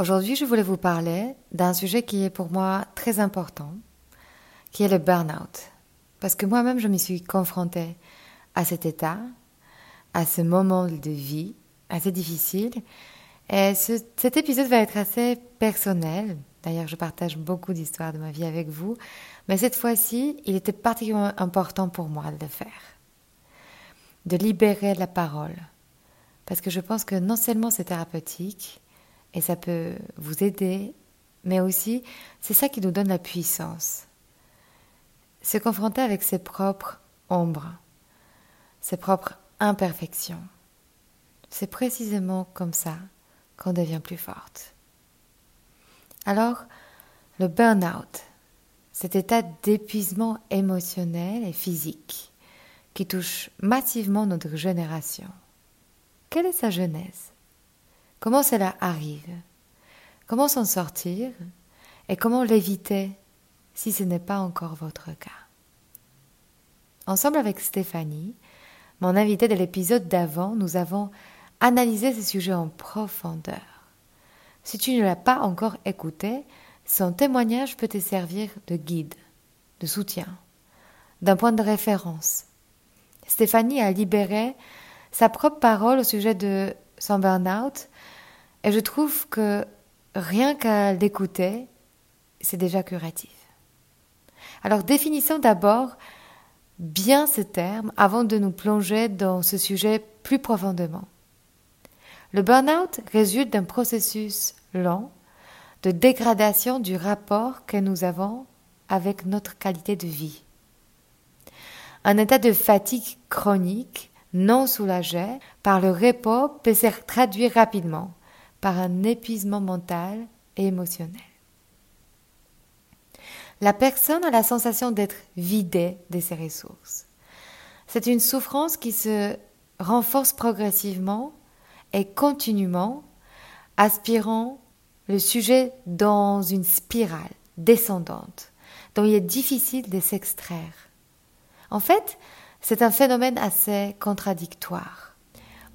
Aujourd'hui, je voulais vous parler d'un sujet qui est pour moi très important, qui est le burn-out. Parce que moi-même, je me suis confrontée à cet état, à ce moment de vie assez difficile. Et cet épisode va être assez personnel. D'ailleurs, je partage beaucoup d'histoires de ma vie avec vous. Mais cette fois-ci, il était particulièrement important pour moi de le faire. De libérer la parole. Parce que je pense que non seulement c'est thérapeutique, et ça peut vous aider, mais aussi c'est ça qui nous donne la puissance. Se confronter avec ses propres ombres, ses propres imperfections. C'est précisément comme ça qu'on devient plus forte. Alors, le burn-out, cet état d'épuisement émotionnel et physique qui touche massivement notre génération. Quelle est sa genèse? Comment cela arrive? Comment s'en sortir? Et comment l'éviter si ce n'est pas encore votre cas? Ensemble avec Stéphanie, mon invitée de l'épisode d'avant, nous avons analyser ce sujet en profondeur. Si tu ne l'as pas encore écouté, son témoignage peut te servir de guide, de soutien, d'un point de référence. Stéphanie a libéré sa propre parole au sujet de son burn-out et je trouve que rien qu'à l'écouter, c'est déjà curatif. Alors définissons d'abord bien ce terme avant de nous plonger dans ce sujet plus profondément. Le burn-out résulte d'un processus lent de dégradation du rapport que nous avons avec notre qualité de vie. Un état de fatigue chronique non soulagé par le repos peut se traduire rapidement par un épuisement mental et émotionnel. La personne a la sensation d'être vidée de ses ressources. C'est une souffrance qui se renforce progressivement et continuellement aspirant le sujet dans une spirale descendante dont il est difficile de s'extraire. En fait, c'est un phénomène assez contradictoire.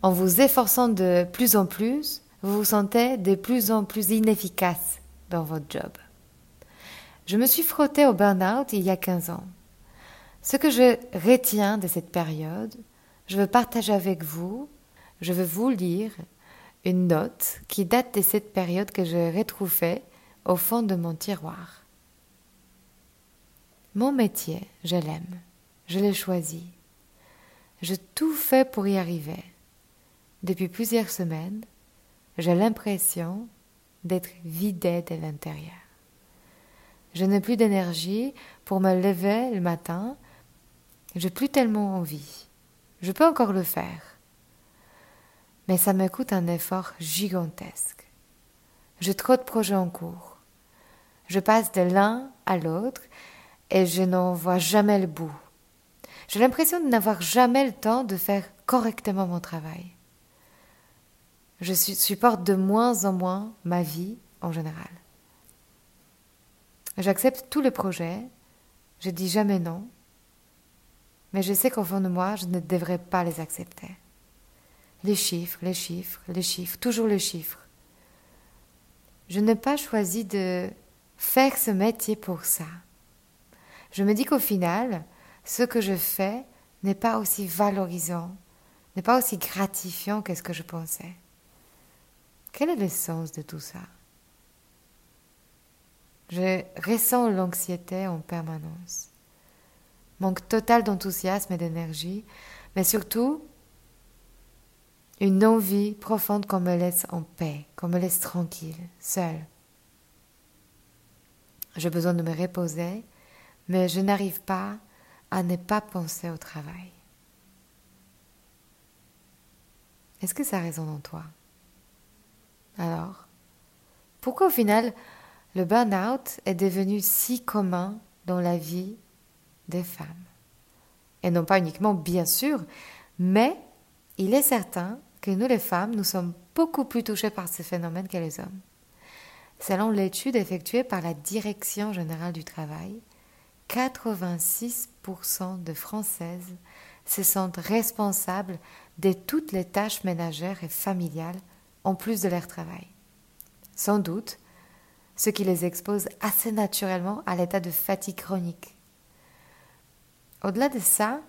En vous efforçant de plus en plus, vous vous sentez de plus en plus inefficace dans votre job. Je me suis frottée au burn-out il y a 15 ans. Ce que je retiens de cette période, je veux partager avec vous je vais vous lire une note qui date de cette période que j'ai retrouvée au fond de mon tiroir. Mon métier, je l'aime, je l'ai choisi. Je tout fait pour y arriver. Depuis plusieurs semaines, j'ai l'impression d'être vidée de l'intérieur. Je n'ai plus d'énergie pour me lever le matin. J'ai plus tellement envie. Je peux encore le faire mais ça me coûte un effort gigantesque. J'ai trop de projets en cours. Je passe de l'un à l'autre et je n'en vois jamais le bout. J'ai l'impression de n'avoir jamais le temps de faire correctement mon travail. Je supporte de moins en moins ma vie en général. J'accepte tous les projets, je dis jamais non, mais je sais qu'au fond de moi, je ne devrais pas les accepter. Les chiffres, les chiffres, les chiffres, toujours les chiffres. Je n'ai pas choisi de faire ce métier pour ça. Je me dis qu'au final, ce que je fais n'est pas aussi valorisant, n'est pas aussi gratifiant que ce que je pensais. Quel est le sens de tout ça? Je ressens l'anxiété en permanence. Manque total d'enthousiasme et d'énergie, mais surtout une envie profonde qu'on me laisse en paix, qu'on me laisse tranquille, seule. J'ai besoin de me reposer, mais je n'arrive pas à ne pas penser au travail. Est-ce que ça résonne en toi? Alors, pourquoi au final le burn-out est devenu si commun dans la vie des femmes? Et non pas uniquement, bien sûr, mais il est certain que nous les femmes, nous sommes beaucoup plus touchées par ce phénomène que les hommes. Selon l'étude effectuée par la Direction générale du travail, 86% de Françaises se sentent responsables de toutes les tâches ménagères et familiales en plus de leur travail. Sans doute, ce qui les expose assez naturellement à l'état de fatigue chronique. Au-delà de ça,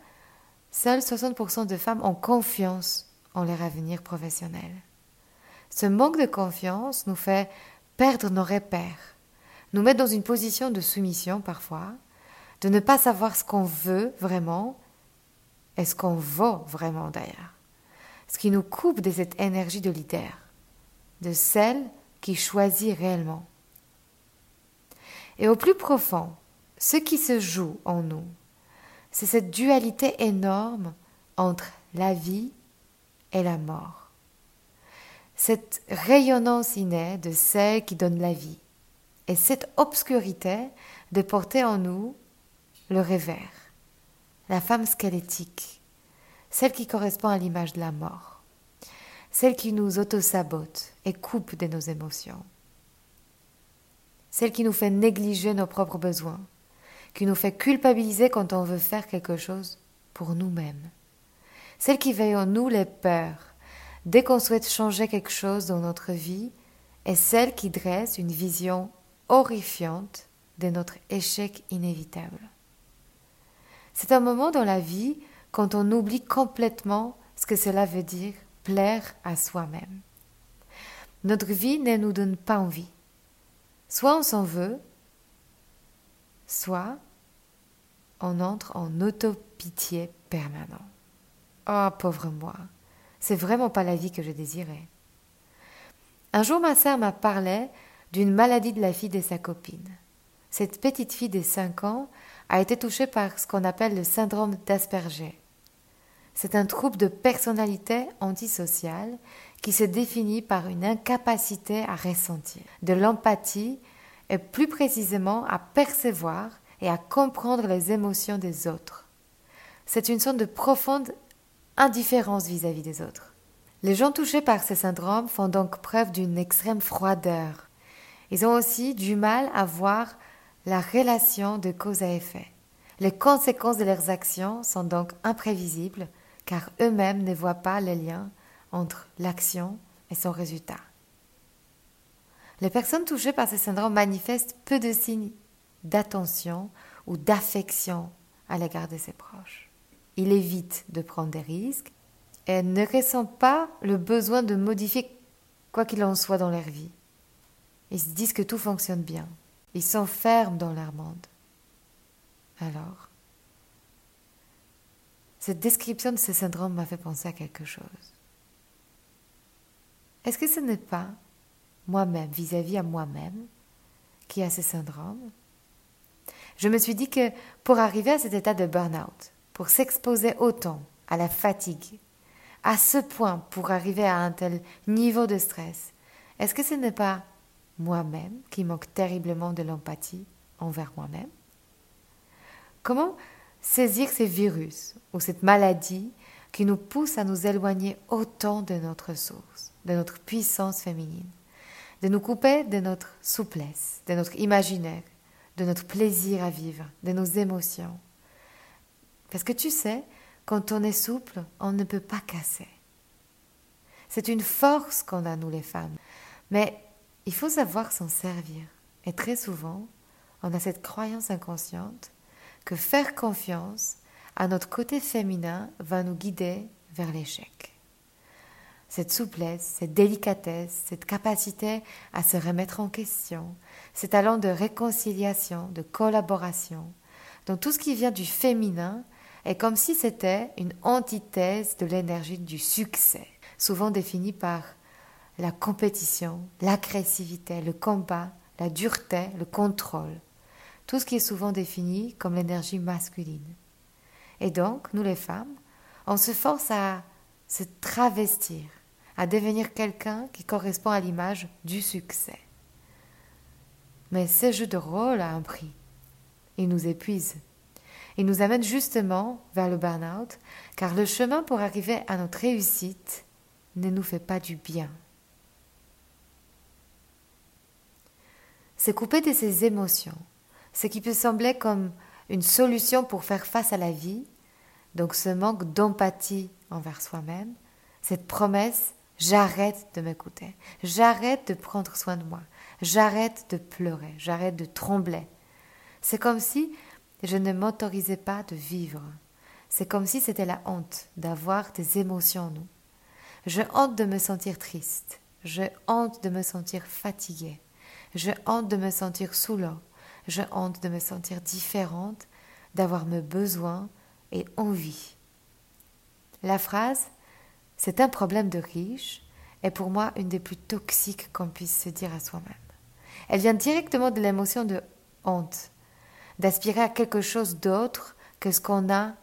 seuls 60% de femmes ont confiance en leur avenir professionnel. Ce manque de confiance nous fait perdre nos repères, nous mettre dans une position de soumission parfois, de ne pas savoir ce qu'on veut vraiment et ce qu'on vaut vraiment d'ailleurs. Ce qui nous coupe de cette énergie de leader, de celle qui choisit réellement. Et au plus profond, ce qui se joue en nous, c'est cette dualité énorme entre la vie et la mort. Cette rayonnance innée de celle qui donne la vie et cette obscurité de porter en nous le revers, la femme squelettique, celle qui correspond à l'image de la mort, celle qui nous auto-sabote et coupe de nos émotions, celle qui nous fait négliger nos propres besoins, qui nous fait culpabiliser quand on veut faire quelque chose pour nous-mêmes, celle qui veille en nous les peurs. Dès qu'on souhaite changer quelque chose dans notre vie, et celle qui dresse une vision horrifiante de notre échec inévitable. C'est un moment dans la vie quand on oublie complètement ce que cela veut dire plaire à soi-même. Notre vie ne nous donne pas envie. Soit on s'en veut, soit on entre en autopitié permanent. Oh, pauvre moi, c'est vraiment pas la vie que je désirais. Un jour, ma sœur m'a parlé d'une maladie de la fille de sa copine. Cette petite fille de 5 ans a été touchée par ce qu'on appelle le syndrome d'Asperger. C'est un trouble de personnalité antisociale qui se définit par une incapacité à ressentir, de l'empathie et plus précisément à percevoir et à comprendre les émotions des autres. C'est une sorte de profonde indifférence vis-à-vis des autres. Les gens touchés par ce syndrome font donc preuve d'une extrême froideur. Ils ont aussi du mal à voir la relation de cause à effet. Les conséquences de leurs actions sont donc imprévisibles car eux-mêmes ne voient pas les liens entre l'action et son résultat. Les personnes touchées par ce syndrome manifestent peu de signes d'attention ou d'affection à l'égard de ses proches. Ils évitent de prendre des risques et ne ressentent pas le besoin de modifier quoi qu'il en soit dans leur vie. Ils se disent que tout fonctionne bien. Ils s'enferment dans leur monde. Alors, cette description de ce syndrome m'a fait penser à quelque chose. Est-ce que ce n'est pas moi-même, vis-à-vis à moi-même, qui a ce syndrome? Je me suis dit que pour arriver à cet état de burn-out, pour s'exposer autant à la fatigue, à ce point pour arriver à un tel niveau de stress, est-ce que ce n'est pas moi-même qui manque terriblement de l'empathie envers moi-même? Comment saisir ces virus ou cette maladie qui nous pousse à nous éloigner autant de notre source, de notre puissance féminine, de nous couper de notre souplesse, de notre imaginaire, de notre plaisir à vivre, de nos émotions Parce que tu sais, quand on est souple, on ne peut pas casser. C'est une force qu'on a, nous les femmes. Mais il faut savoir s'en servir. Et très souvent, on a cette croyance inconsciente que faire confiance à notre côté féminin va nous guider vers l'échec. cette souplesse, cette délicatesse, cette capacité à se remettre en question, ces talents de réconciliation, de collaboration. Donc tout ce qui vient du féminin est comme si c'était une antithèse de l'énergie du succès, souvent définie par la compétition, l'agressivité, le combat, la dureté, le contrôle. Tout ce qui est souvent défini comme l'énergie masculine. Et donc, nous les femmes, on se force à se travestir, à devenir quelqu'un qui correspond à l'image du succès. Mais ce jeu de rôle a un prix. Il nous épuise. Il nous amène justement vers le burn-out, car le chemin pour arriver à notre réussite ne nous fait pas du bien. C'est couper de ses émotions, ce qui peut sembler comme une solution pour faire face à la vie, donc ce manque d'empathie envers soi-même, cette promesse j'arrête de m'écouter, j'arrête de prendre soin de moi, j'arrête de pleurer, j'arrête de trembler. C'est comme si je ne m'autorisais pas de vivre. C'est comme si c'était la honte d'avoir des émotions en nous. Je honte de me sentir triste, je honte de me sentir fatiguée, je honte de me sentir sous l'eau, je honte de me sentir différente, d'avoir mes besoins et envie. La phrase C'est un problème de riche est pour moi une des plus toxiques qu'on puisse se dire à soi-même. Elle vient directement de l'émotion de honte, d'aspirer à quelque chose d'autre que ce qu'on a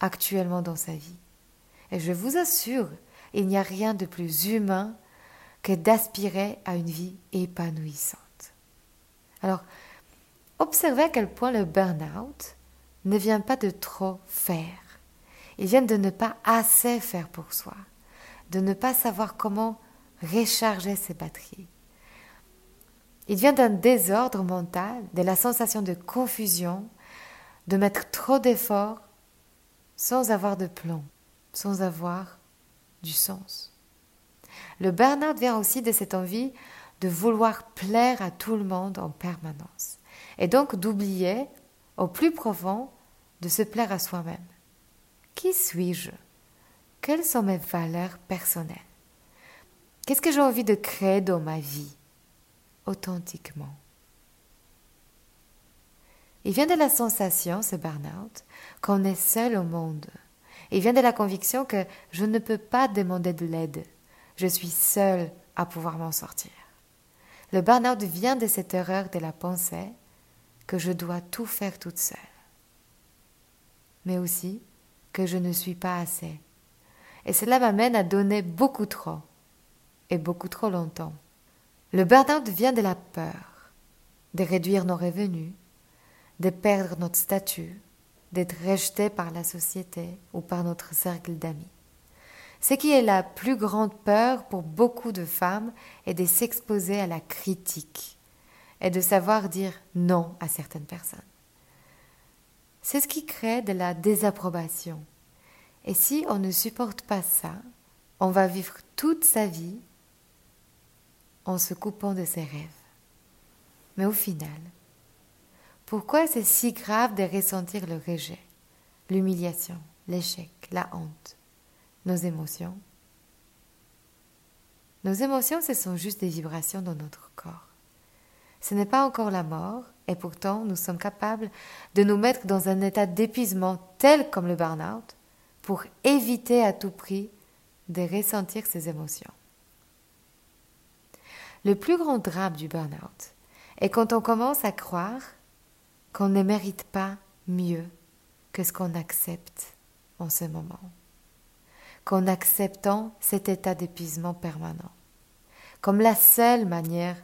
actuellement dans sa vie. Et je vous assure, il n'y a rien de plus humain que d'aspirer à une vie épanouissante. Alors, observez à quel point le burn-out ne vient pas de trop faire. Il vient de ne pas assez faire pour soi, de ne pas savoir comment recharger ses batteries. Il vient d'un désordre mental, de la sensation de confusion, de mettre trop d'efforts sans avoir de plan, sans avoir du sens. Le burn-out vient aussi de cette envie de vouloir plaire à tout le monde en permanence, et donc d'oublier au plus profond de se plaire à soi-même. Qui suis-je? Quelles sont mes valeurs personnelles? Qu'est-ce que j'ai envie de créer dans ma vie? Authentiquement Il vient de la sensation, ce burn-out, qu'on est seul au monde. Il vient de la conviction que je ne peux pas demander de l'aide. Je suis seule à pouvoir m'en sortir. Le burn-out vient de cette erreur de la pensée que je dois tout faire toute seule. Mais aussi que je ne suis pas assez. Et cela m'amène à donner beaucoup trop, et beaucoup trop longtemps. Le burn-out vient de la peur, de réduire nos revenus, de perdre notre statut, d'être rejeté par la société ou par notre cercle d'amis. Ce qui est la plus grande peur pour beaucoup de femmes est de s'exposer à la critique et de savoir dire non à certaines personnes. C'est ce qui crée de la désapprobation. Et si on ne supporte pas ça, on va vivre toute sa vie en se coupant de ses rêves. Mais au final, pourquoi c'est si grave de ressentir le rejet, l'humiliation, l'échec, la honte, nos émotions? Nos émotions, ce sont juste des vibrations dans notre corps. Ce n'est pas encore la mort, et pourtant nous sommes capables de nous mettre dans un état d'épuisement tel comme le burn-out pour éviter à tout prix de ressentir ces émotions. Le plus grand drame du burn-out est quand on commence à croire qu'on ne mérite pas mieux que ce qu'on accepte en ce moment, qu'en acceptant cet état d'épuisement permanent, comme la seule manière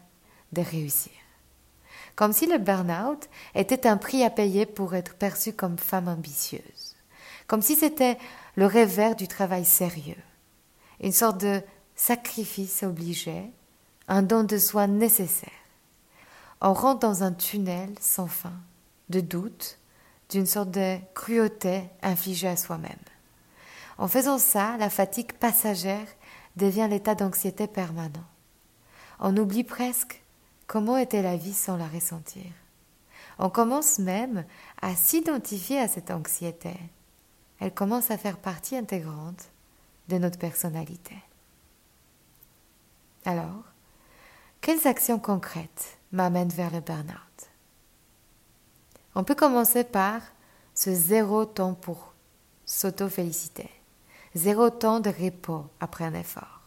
de réussir. Comme si le burn-out était un prix à payer pour être perçu comme femme ambitieuse, comme si c'était le revers du travail sérieux, une sorte de sacrifice obligé un don de soi nécessaire. On rentre dans un tunnel sans fin, de doute, d'une sorte de cruauté infligée à soi-même. En faisant ça, la fatigue passagère devient l'état d'anxiété permanent. On oublie presque comment était la vie sans la ressentir? On commence même à s'identifier à cette anxiété. Elle commence à faire partie intégrante de notre personnalité. Alors, quelles actions concrètes m'amènent vers le burn-out? On peut commencer par ce zéro temps pour s'auto-féliciter, zéro temps de repos après un effort.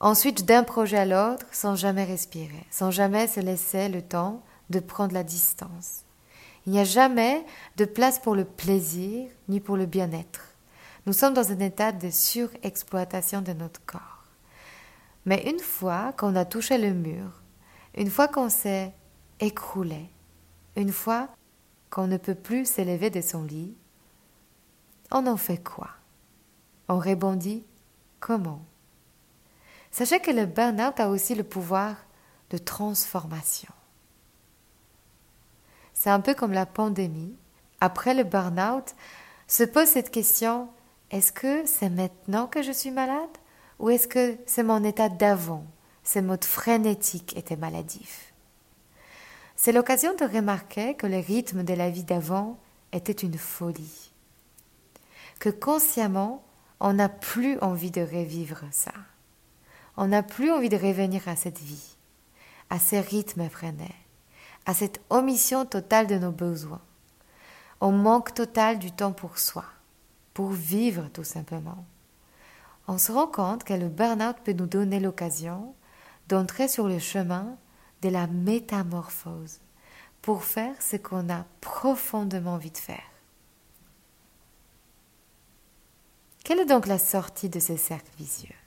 Ensuite, d'un projet à l'autre, sans jamais respirer, sans jamais se laisser le temps de prendre la distance. Il n'y a jamais de place pour le plaisir ni pour le bien-être. Nous sommes dans un état de surexploitation de notre corps. Mais une fois qu'on a touché le mur, une fois qu'on s'est écroulé, une fois qu'on ne peut plus s'élever de son lit, on en fait quoi? On rebondit comment? Sachez que le burn-out a aussi le pouvoir de transformation. C'est un peu comme la pandémie. Après le burn-out, se pose cette question est-ce que c'est maintenant que je suis malade ou est-ce que c'est mon état d'avant, ces modes frénétiques étaient maladifs? C'est l'occasion de remarquer que le rythme de la vie d'avant était une folie, que consciemment on n'a plus envie de revivre ça on n'a plus envie de revenir à cette vie, à ces rythmes effrénés, à cette omission totale de nos besoins, au manque total du temps pour soi, pour vivre tout simplement. On se rend compte que le burn-out peut nous donner l'occasion d'entrer sur le chemin de la métamorphose pour faire ce qu'on a profondément envie de faire. Quelle est donc la sortie de ce cercle vicieux?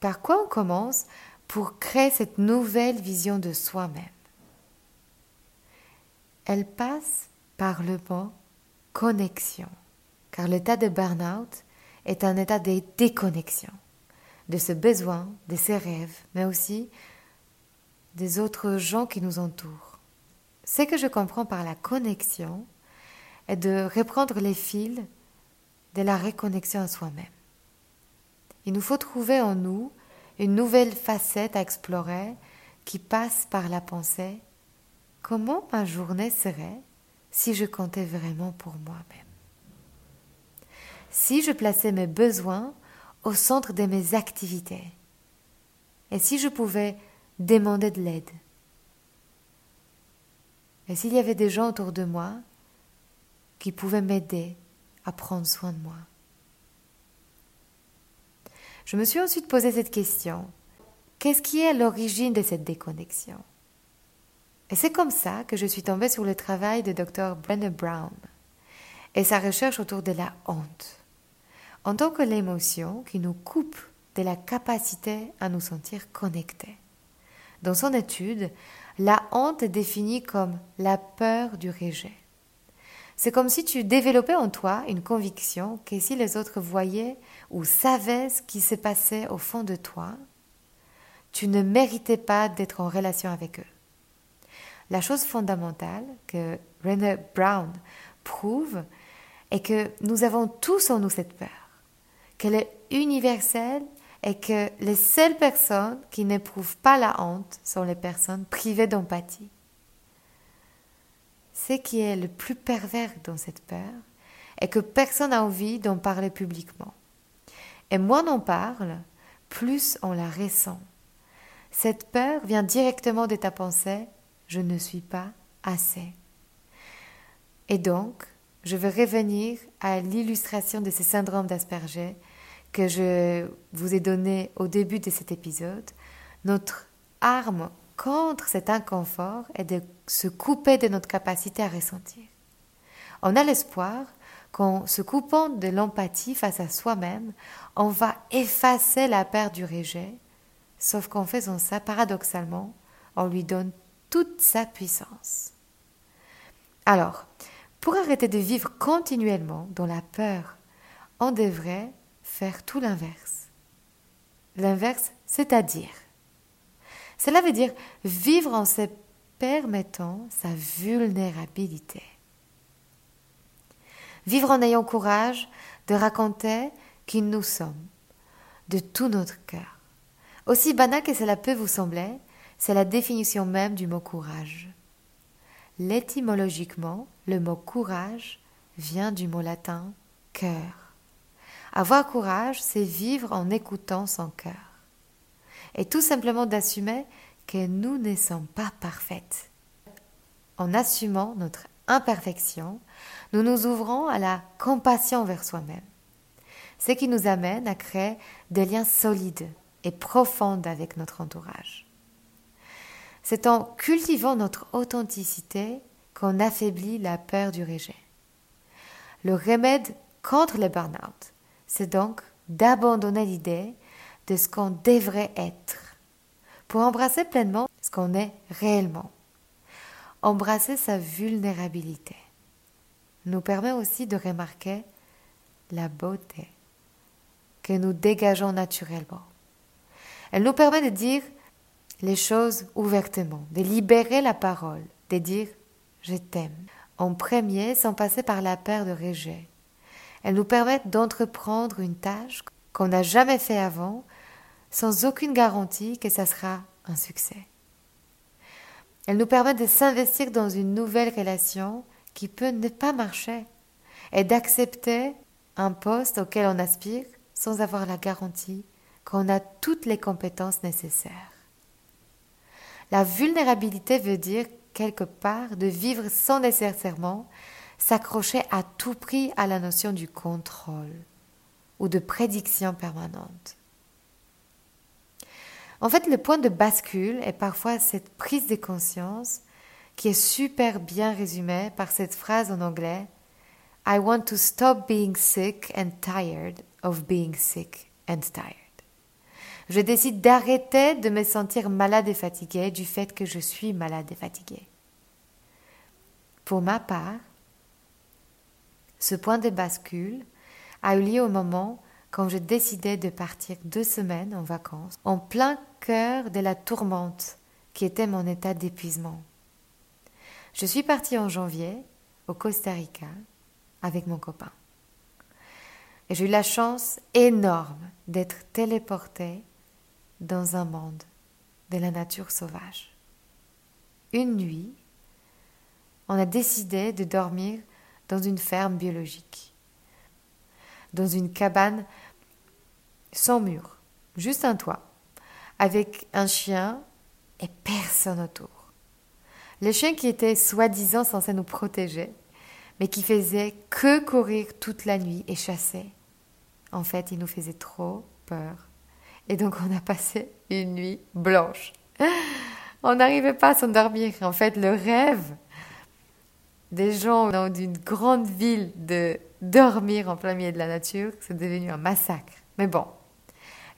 Par quoi on commence pour créer cette nouvelle vision de soi-même? Elle passe par le mot connexion, car l'état de burn-out est un état de déconnexion de ce besoin, de ses rêves, mais aussi des autres gens qui nous entourent. Ce que je comprends par la connexion est de reprendre les fils de la reconnexion à soi-même. Il nous faut trouver en nous une nouvelle facette à explorer qui passe par la pensée comment ma journée serait si je comptais vraiment pour moi-même? Si je plaçais mes besoins au centre de mes activités et si je pouvais demander de l'aide? Et s'il y avait des gens autour de moi qui pouvaient m'aider à prendre soin de moi? Je me suis ensuite posé cette question. Qu'est-ce qui est à l'origine de cette déconnexion? Et c'est comme ça que je suis tombée sur le travail de Dr. Brenner Brown et sa recherche autour de la honte, en tant que l'émotion qui nous coupe de la capacité à nous sentir connectés. Dans son étude, la honte est définie comme la peur du rejet. C'est comme si tu développais en toi une conviction que si les autres voyaient ou savaient ce qui se passait au fond de toi, tu ne méritais pas d'être en relation avec eux. La chose fondamentale que René Brown prouve est que nous avons tous en nous cette peur, qu'elle est universelle et que les seules personnes qui n'éprouvent pas la honte sont les personnes privées d'empathie. Ce qui est le plus pervers dans cette peur est que personne n'a envie d'en parler publiquement. Et moins on en parle, plus on la ressent. Cette peur vient directement de ta pensée je ne suis pas assez. Et donc, je vais revenir à l'illustration de ce syndrome d'Asperger que je vous ai donné au début de cet épisode. Notre arme contre cet inconfort est de se couper de notre capacité à ressentir. On a l'espoir qu'en se coupant de l'empathie face à soi-même, on va effacer la peur du rejet, sauf qu'en faisant ça, paradoxalement, on lui donne toute sa puissance. Alors, pour arrêter de vivre continuellement dans la peur, on devrait faire tout l'inverse. L'inverse, c'est-à-dire cela veut dire vivre en se permettant sa vulnérabilité. Vivre en ayant courage de raconter qui nous sommes, de tout notre cœur. Aussi banal que cela peut vous sembler, c'est la définition même du mot courage. L'étymologiquement, le mot courage vient du mot latin cœur. Avoir courage, c'est vivre en écoutant son cœur. Est tout simplement d'assumer que nous ne sommes pas parfaites. En assumant notre imperfection, nous nous ouvrons à la compassion vers soi-même, ce qui nous amène à créer des liens solides et profonds avec notre entourage. C'est en cultivant notre authenticité qu'on affaiblit la peur du rejet. Le remède contre le burn-out, c'est donc d'abandonner l'idée de ce qu'on devrait être pour embrasser pleinement ce qu'on est réellement. Embrasser sa vulnérabilité nous permet aussi de remarquer la beauté que nous dégageons naturellement. Elle nous permet de dire les choses ouvertement, de libérer la parole, de dire je t'aime en premier sans passer par la peur de rejet. Elle nous permet d'entreprendre une tâche qu'on n'a jamais fait avant sans aucune garantie que ça sera un succès. Elle nous permet de s'investir dans une nouvelle relation qui peut ne pas marcher et d'accepter un poste auquel on aspire sans avoir la garantie qu'on a toutes les compétences nécessaires. La vulnérabilité veut dire quelque part de vivre sans nécessairement s'accrocher à tout prix à la notion du contrôle ou de prédiction permanente. En fait, le point de bascule est parfois cette prise de conscience qui est super bien résumée par cette phrase en anglais I want to stop being sick and tired of being sick and tired. Je décide d'arrêter de me sentir malade et fatiguée du fait que je suis malade et fatiguée. Pour ma part, ce point de bascule a eu lieu au moment quand je décidais de partir deux semaines en vacances, en plein cœur de la tourmente qui était mon état d'épuisement. Je suis partie en janvier au Costa Rica avec mon copain. Et j'ai eu la chance énorme d'être téléportée dans un monde de la nature sauvage. Une nuit, on a décidé de dormir dans une ferme biologique, dans une cabane sans mur, juste un toit, avec un chien et personne autour. Le chien qui était soi-disant censé nous protéger, mais qui faisait que courir toute la nuit et chasser. En fait, il nous faisait trop peur. Et donc on a passé une nuit blanche. On n'arrivait pas à s'endormir. En fait, le rêve des gens dans une grande ville de dormir en plein milieu de la nature, c'est devenu un massacre. Mais bon,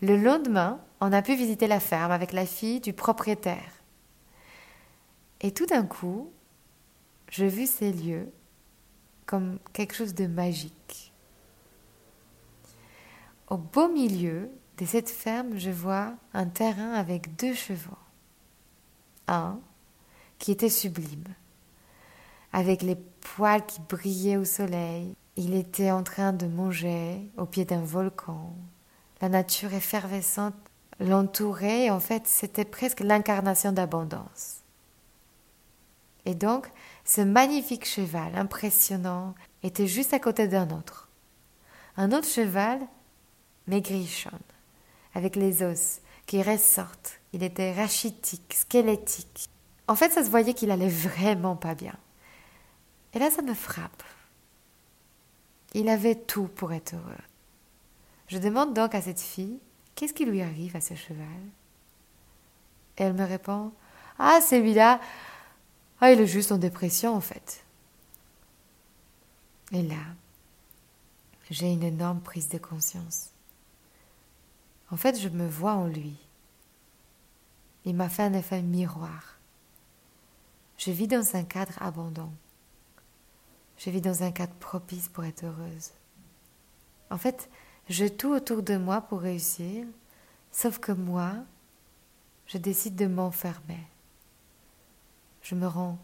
le lendemain, on a pu visiter la ferme avec la fille du propriétaire. Et tout d'un coup, j'ai vu ces lieux comme quelque chose de magique. Au beau milieu de cette ferme, je vois un terrain avec deux chevaux. Un qui était sublime avec les poils qui brillaient au soleil. Il était en train de manger au pied d'un volcan. La nature effervescente l'entourait en fait c'était presque l'incarnation d'abondance. Et donc, ce magnifique cheval impressionnant était juste à côté d'un autre. Un autre cheval maigrichonne, avec les os qui ressortent. Il était rachitique, squelettique. En fait, ça se voyait qu'il allait vraiment pas bien. Et là, ça me frappe. Il avait tout pour être heureux. Je demande donc à cette fille qu'est-ce qui lui arrive à ce cheval? Et elle me répond Ah, celui-là, ah, il est juste en dépression en fait. Et là, j'ai une énorme prise de conscience. En fait, je me vois en lui. Il m'a fait un effet miroir. Je vis dans un cadre abondant. Je vis dans un cadre propice pour être heureuse. En fait, je tout autour de moi pour réussir, sauf que moi, je décide de m'enfermer. Je me rends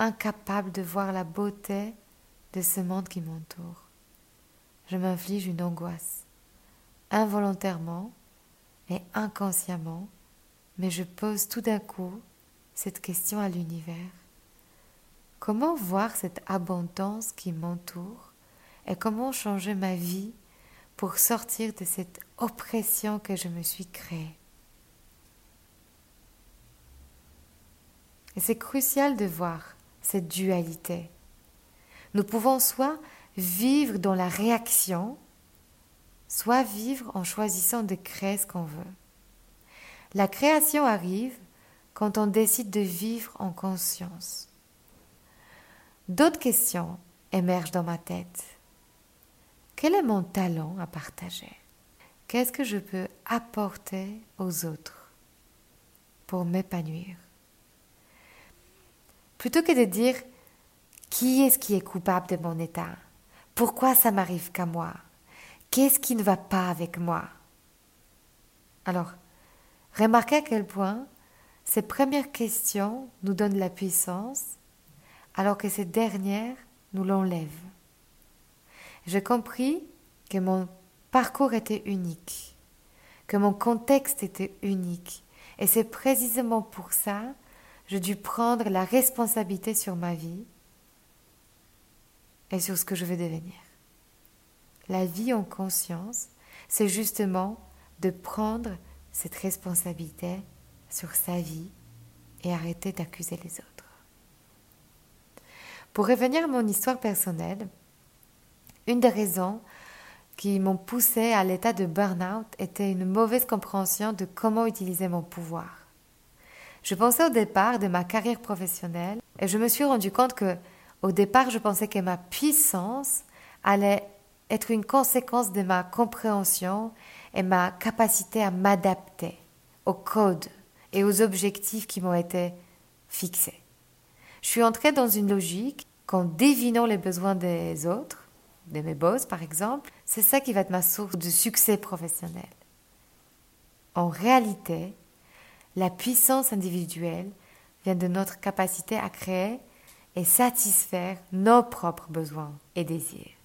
incapable de voir la beauté de ce monde qui m'entoure. Je m'inflige une angoisse, involontairement et inconsciemment, mais je pose tout d'un coup cette question à l'univers. Comment voir cette abondance qui m'entoure et comment changer ma vie pour sortir de cette oppression que je me suis créée. Et c'est crucial de voir cette dualité. Nous pouvons soit vivre dans la réaction, soit vivre en choisissant de créer ce qu'on veut. La création arrive quand on décide de vivre en conscience. D'autres questions émergent dans ma tête. Quel est mon talent à partager? Qu'est-ce que je peux apporter aux autres pour m'épanouir? Plutôt que de dire qui est-ce qui est coupable de mon état? Pourquoi ça m'arrive qu'à moi? Qu'est-ce qui ne va pas avec moi? Alors, remarquez à quel point ces premières questions nous donnent la puissance, alors que ces dernières nous l'enlèvent. J'ai compris que mon parcours était unique, que mon contexte était unique, et c'est précisément pour ça que j'ai dû prendre la responsabilité sur ma vie et sur ce que je veux devenir. La vie en conscience, c'est justement de prendre cette responsabilité sur sa vie et arrêter d'accuser les autres. Pour revenir à mon histoire personnelle, une des raisons qui m'ont poussé à l'état de burn-out était une mauvaise compréhension de comment utiliser mon pouvoir. Je pensais au départ de ma carrière professionnelle et je me suis rendu compte que au départ, je pensais que ma puissance allait être une conséquence de ma compréhension et ma capacité à m'adapter au code et aux objectifs qui m'ont été fixés. Je suis entrée dans une logique qu'en devinant les besoins des autres, de mes boss par exemple, c'est ça qui va être ma source de succès professionnel. En réalité, la puissance individuelle vient de notre capacité à créer et satisfaire nos propres besoins et désirs,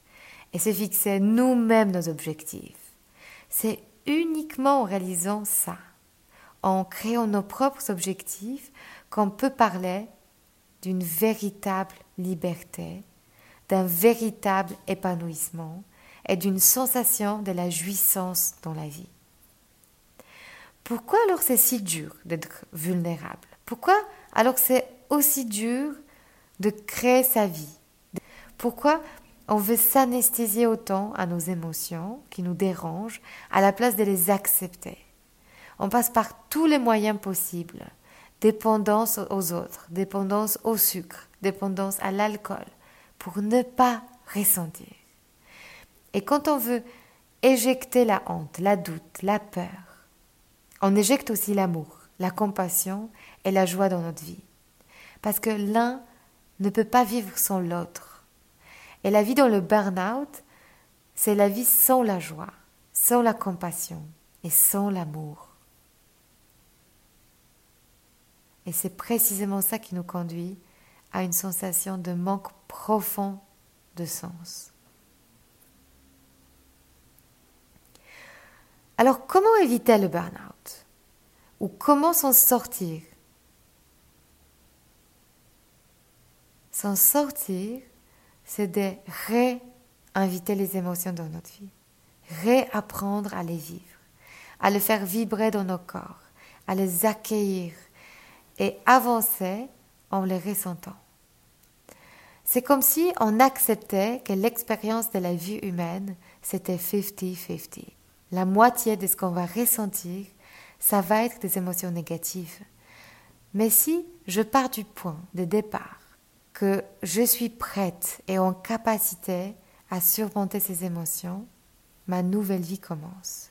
et se fixer nous-mêmes nos objectifs. C'est uniquement en réalisant ça, en créant nos propres objectifs, qu'on peut parler d'une véritable liberté, d'un véritable épanouissement et d'une sensation de la jouissance dans la vie. Pourquoi alors c'est si dur d'être vulnérable? Pourquoi alors c'est aussi dur de créer sa vie? Pourquoi on veut s'anesthésier autant à nos émotions qui nous dérangent à la place de les accepter? On passe par tous les moyens possibles. Dépendance aux autres, dépendance au sucre, dépendance à l'alcool, pour ne pas ressentir. Et quand on veut éjecter la honte, la doute, la peur, on éjecte aussi l'amour, la compassion et la joie dans notre vie. Parce que l'un ne peut pas vivre sans l'autre. Et la vie dans le burn-out, c'est la vie sans la joie, sans la compassion et sans l'amour. Et c'est précisément ça qui nous conduit à une sensation de manque profond de sens. Alors comment éviter le burn-out? Ou comment s'en sortir? S'en sortir, c'est de réinviter les émotions dans notre vie, réapprendre à les vivre, à les faire vibrer dans nos corps, à les accueillir et avancer en les ressentant. C'est comme si on acceptait que l'expérience de la vie humaine, c'était 50-50. La moitié de ce qu'on va ressentir, ça va être des émotions négatives. Mais si je pars du point de départ que je suis prête et en capacité à surmonter ces émotions, ma nouvelle vie commence.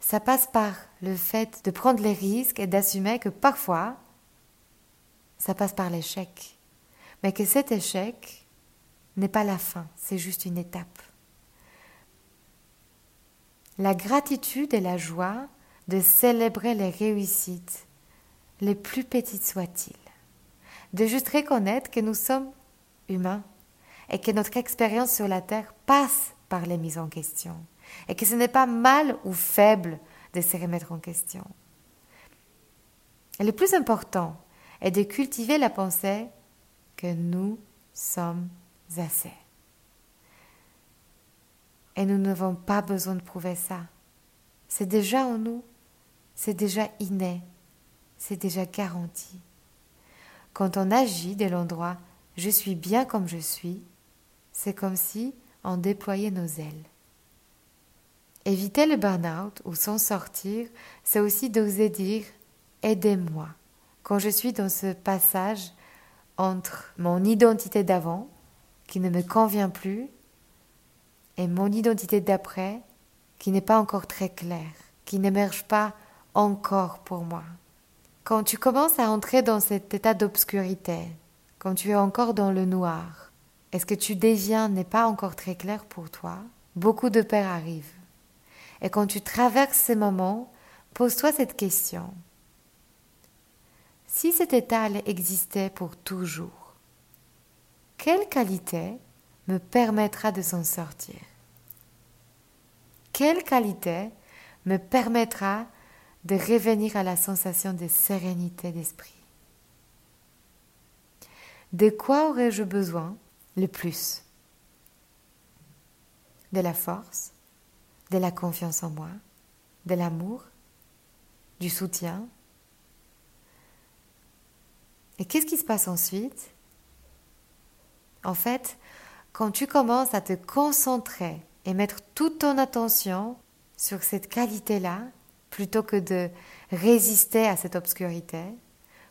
Ça passe par le fait de prendre les risques et d'assumer que parfois, ça passe par l'échec. Mais que cet échec n'est pas la fin, c'est juste une étape. La gratitude et la joie de célébrer les réussites, les plus petites soient-ils. De juste reconnaître que nous sommes humains et que notre expérience sur la Terre passe par les mises en question et que ce n'est pas mal ou faible de se remettre en question. Et le plus important, et de cultiver la pensée que nous sommes assez. Et nous n'avons pas besoin de prouver ça. C'est déjà en nous, c'est déjà inné. c'est déjà garanti. Quand on agit de l'endroit je suis bien comme je suis, c'est comme si on déployait nos ailes. Éviter le burn-out ou s'en sortir, c'est aussi d'oser dire aidez-moi. Quand je suis dans ce passage entre mon identité d'avant, qui ne me convient plus, et mon identité d'après, qui n'est pas encore très claire, qui n'émerge pas encore pour moi. Quand tu commences à entrer dans cet état d'obscurité, quand tu es encore dans le noir, est-ce que tu deviens n'est pas encore très clair pour toi, beaucoup de peurs arrivent. Et quand tu traverses ces moments, pose-toi cette question. Si cet état existait pour toujours, quelle qualité me permettra de s'en sortir? Quelle qualité me permettra de revenir à la sensation de sérénité d'esprit? De quoi aurais-je besoin le plus? De la force De la confiance en moi De l'amour Du soutien Et qu'est-ce qui se passe ensuite? En fait, quand tu commences à te concentrer et mettre toute ton attention sur cette qualité-là, plutôt que de résister à cette obscurité,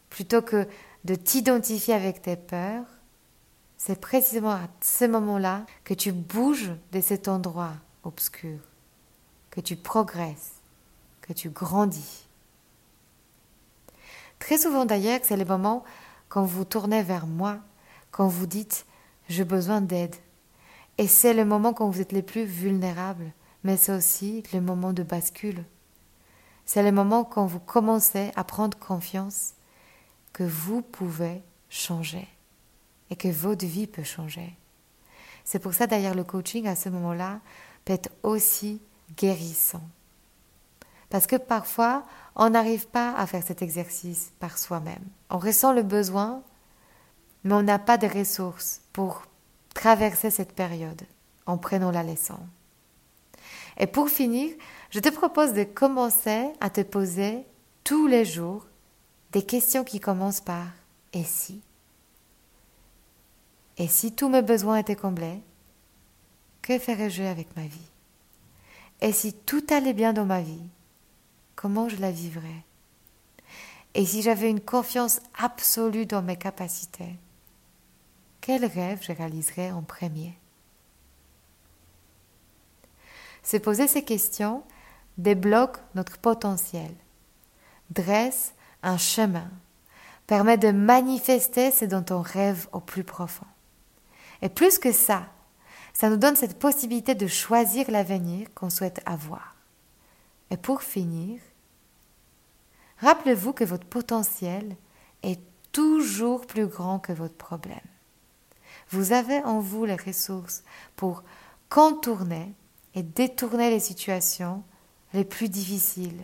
plutôt que de t'identifier avec tes peurs, c'est précisément à ce moment-là que tu bouges de cet endroit obscur, que tu progresses, que tu grandis. Très souvent d'ailleurs, c'est le moment quand vous tournez vers moi, quand vous dites j'ai besoin d'aide. Et c'est le moment quand vous êtes les plus vulnérables, mais c'est aussi le moment de bascule. C'est le moment quand vous commencez à prendre confiance que vous pouvez changer et que votre vie peut changer. C'est pour ça d'ailleurs le coaching à ce moment-là peut être aussi guérissant. Parce que parfois, on n'arrive pas à faire cet exercice par soi-même. On ressent le besoin, mais on n'a pas de ressources pour traverser cette période en prenant la leçon. Et pour finir, je te propose de commencer à te poser tous les jours des questions qui commencent par et si? Et si tous mes besoins étaient comblés, que ferais-je avec ma vie? Et si tout allait bien dans ma vie, comment je la vivrais Et si j'avais une confiance absolue dans mes capacités, quel rêve je réaliserais en premier? Se poser ces questions débloque notre potentiel, dresse un chemin, permet de manifester ce dont on rêve au plus profond. Et plus que ça, ça nous donne cette possibilité de choisir l'avenir qu'on souhaite avoir. Et pour finir, rappelez-vous que votre potentiel est toujours plus grand que votre problème. Vous avez en vous les ressources pour contourner et détourner les situations les plus difficiles,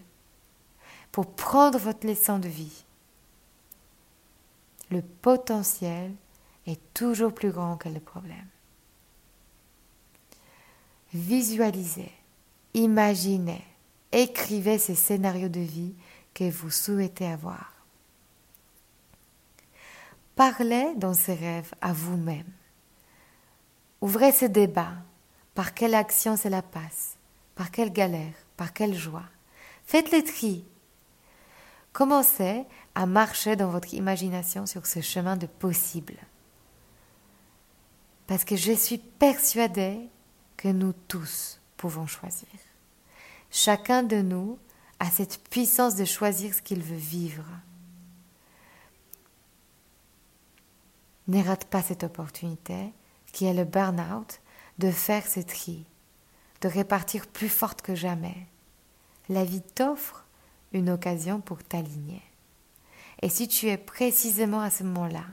pour prendre votre leçon de vie. Le potentiel est toujours plus grand que le problème. Visualisez, imaginez, écrivez ces scénarios de vie que vous souhaitez avoir. Parlez dans ces rêves à vous-même. Ouvrez ce débat. Par quelle action cela passe? Par quelle galère? Par quelle joie? Faites le tri. Commencez à marcher dans votre imagination sur ce chemin de possible. Parce que je suis persuadée que nous tous pouvons choisir. Chacun de nous a cette puissance de choisir ce qu'il veut vivre. Ne rate pas cette opportunité qui est le burn-out, de faire ce tri, de répartir plus forte que jamais. La vie t'offre une occasion pour t'aligner. Et si tu es précisément à ce moment-là,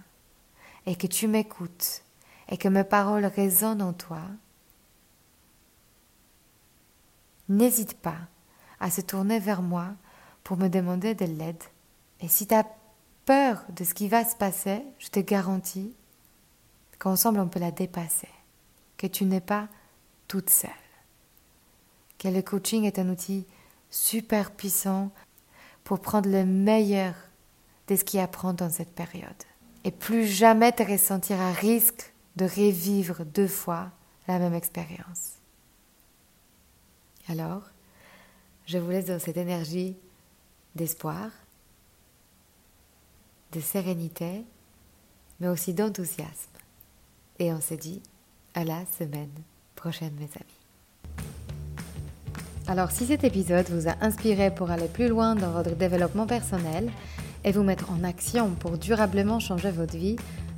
et que tu m'écoutes, et que mes paroles résonnent en toi, n'hésite pas à se tourner vers moi pour me demander de l'aide. Et si tu as peur de ce qui va se passer, je te garantis qu'ensemble on peut la dépasser, que tu n'es pas toute seule, que le coaching est un outil super puissant pour prendre le meilleur de ce qui apprend dans cette période. Et plus jamais te ressentir à risque de revivre deux fois la même expérience. Alors, je vous laisse dans cette énergie d'espoir, de sérénité, mais aussi d'enthousiasme. Et on se dit à la semaine prochaine, mes amis. Alors, si cet épisode vous a inspiré pour aller plus loin dans votre développement personnel et vous mettre en action pour durablement changer votre vie,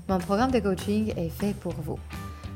mon programme de coaching est fait pour vous.